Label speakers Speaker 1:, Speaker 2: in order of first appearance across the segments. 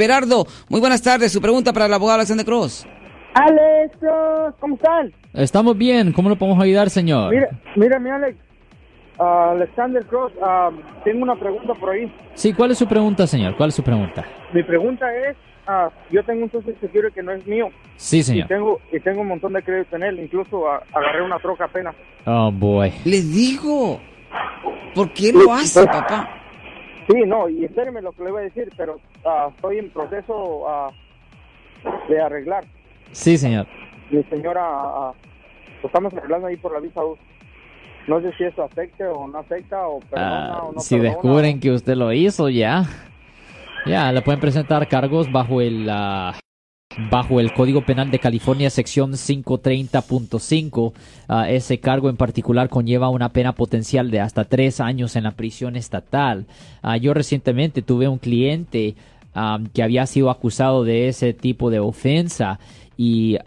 Speaker 1: Everardo, muy buenas tardes. Su pregunta para el abogado Alexander Cross.
Speaker 2: Alex, ¿cómo están?
Speaker 3: Estamos bien. ¿Cómo lo podemos ayudar, señor?
Speaker 2: Mira, mira mi Alex. Ah, Alexander Cross, ah, tengo una pregunta por ahí.
Speaker 3: Sí, ¿cuál es su pregunta, señor? ¿Cuál es su pregunta?
Speaker 2: Mi pregunta es, ah, yo tengo un Social Security que no es mío.
Speaker 3: Sí,
Speaker 2: Y
Speaker 3: señor.
Speaker 2: tengo, y tengo un montón de crédito en él. Incluso agarré una troca apenas.
Speaker 3: Oh, boy.
Speaker 1: Les digo, ¿por qué lo hace, papá?
Speaker 2: Sí, no, y espéreme lo que le voy a decir, pero ah, estoy en proceso ah, de arreglar.
Speaker 3: Sí, señor.
Speaker 2: Mi señora, ah, lo estamos arreglando ahí por la visa U. No sé si eso afecte o no afecta, o perdona o no
Speaker 3: si
Speaker 2: perdona.
Speaker 3: descubren que usted lo hizo, ya. Ya, le pueden presentar cargos bajo el... ah, Bajo el Código Penal de California, sección 530.5, ah, ese cargo en particular conlleva una pena potencial de hasta tres años en la prisión estatal. Ah, yo recientemente tuve un cliente am, que había sido acusado de ese tipo de ofensa y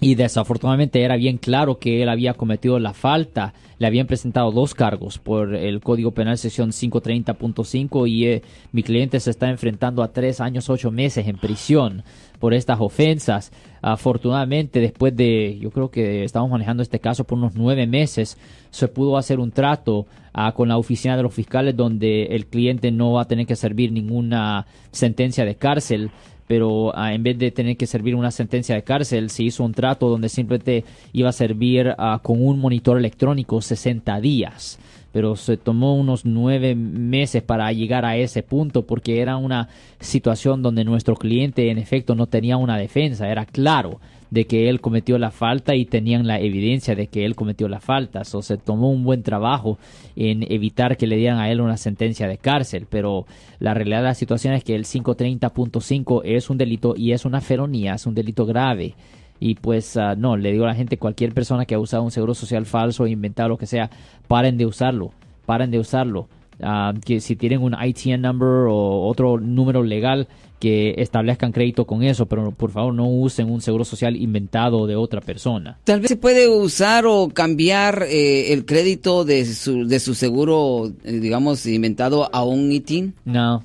Speaker 3: y desafortunadamente era bien claro que él había cometido la falta. Le habían presentado dos cargos por el Código Penal sección 530.5 y eh, mi cliente se está enfrentando a tres años ocho meses en prisión por estas ofensas. Afortunadamente, después de, yo creo que estamos manejando este caso por unos nueve meses, se pudo hacer un trato ah, con la oficina de los fiscales donde el cliente no va a tener que servir ninguna sentencia de cárcel pero ah, en vez de tener que servir una sentencia de cárcel, se hizo un trato donde simplemente iba a servir ah, con un monitor electrónico 60 días. Pero se tomó unos nueve meses para llegar a ese punto porque era una situación donde nuestro cliente en efecto no tenía una defensa. Era claro de que él cometió la falta y tenían la evidencia de que él cometió la falta. So, se tomó un buen trabajo en evitar que le dieran a él una sentencia de cárcel, pero la realidad de la situación es que el 530.5 es un delito y es una felonía, es un delito grave. Y pues ah, no, le digo a la gente, cualquier persona que ha usado un seguro social falso, inventado, lo que sea, paren de usarlo, paren de usarlo. Ah, que si tienen un ITN number o otro número legal que establezcan crédito con eso, pero por favor no usen un seguro social inventado de otra persona.
Speaker 1: Tal vez se puede usar o cambiar eh, el crédito de su, de su seguro, eh, digamos, inventado a un ITIN.
Speaker 3: No,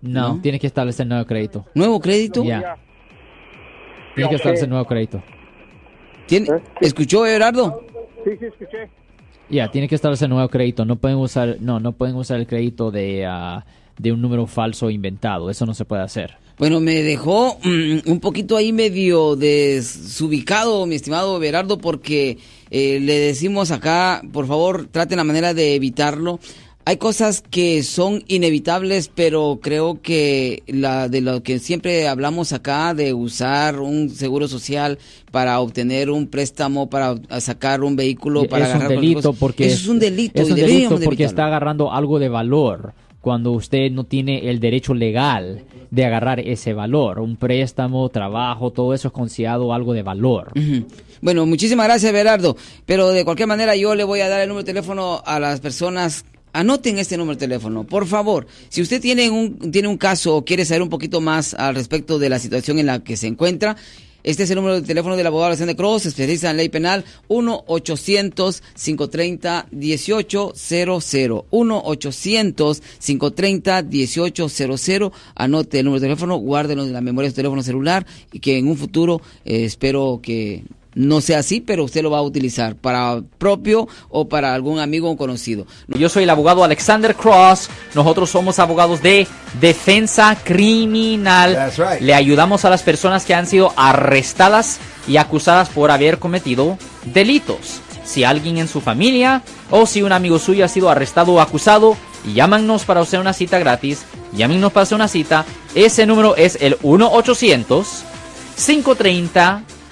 Speaker 3: no,
Speaker 1: ¿No?
Speaker 3: tienes que establecer nuevo crédito.
Speaker 1: ¿Nuevo crédito?
Speaker 3: Ya,
Speaker 2: Ya.
Speaker 3: tienes que establecer nuevo crédito.
Speaker 1: ¿Tiene- ¿Escuchó, Everardo?
Speaker 2: Sí, sí, escuché.
Speaker 3: Ya, tiene que establecer nuevo crédito. No pueden usar, no, no pueden usar el crédito de, ah, de un número falso inventado. Eso no se puede hacer.
Speaker 1: Bueno, me dejó mm, un poquito ahí medio desubicado, mi estimado Everardo, porque eh, le decimos acá, por favor, traten la manera de evitarlo. Hay cosas que son inevitables, pero creo que la de lo que siempre hablamos acá de usar un seguro social para obtener un préstamo, para sacar un vehículo, para
Speaker 3: es un
Speaker 1: agarrar cualquier
Speaker 3: delito porque
Speaker 1: eso es un delito
Speaker 3: es un delito
Speaker 1: de
Speaker 3: porque está agarrando algo de valor cuando usted no tiene el derecho legal de agarrar ese valor. Un préstamo, trabajo, todo eso es considerado algo de valor.
Speaker 1: Bueno, muchísimas gracias, Berardo. Pero de cualquier manera, yo le voy a dar el número de teléfono a las personas. Anoten este número de teléfono, por favor. Si usted tiene un, tiene un caso o quiere saber un poquito más al respecto de la situación en la que se encuentra, este es el número de teléfono del abogado Alexander Cross, especialista en ley penal, 1-800-530-1800. 1-800-530-1800. Anote el número de teléfono, guárdelo en la memoria de su teléfono celular y que en un futuro eh, espero que no sea así, pero usted lo va a utilizar para propio o para algún amigo o conocido.
Speaker 4: Yo soy el abogado Alexander Cross. Nosotros somos abogados de defensa criminal.
Speaker 5: That's right.
Speaker 4: Le ayudamos a las personas que han sido arrestadas y acusadas por haber cometido delitos. Si alguien en su familia o si un amigo suyo ha sido arrestado o acusado, llámanos para hacer una cita gratis. Llámenos para hacer una cita. Ese número es el 1 800 530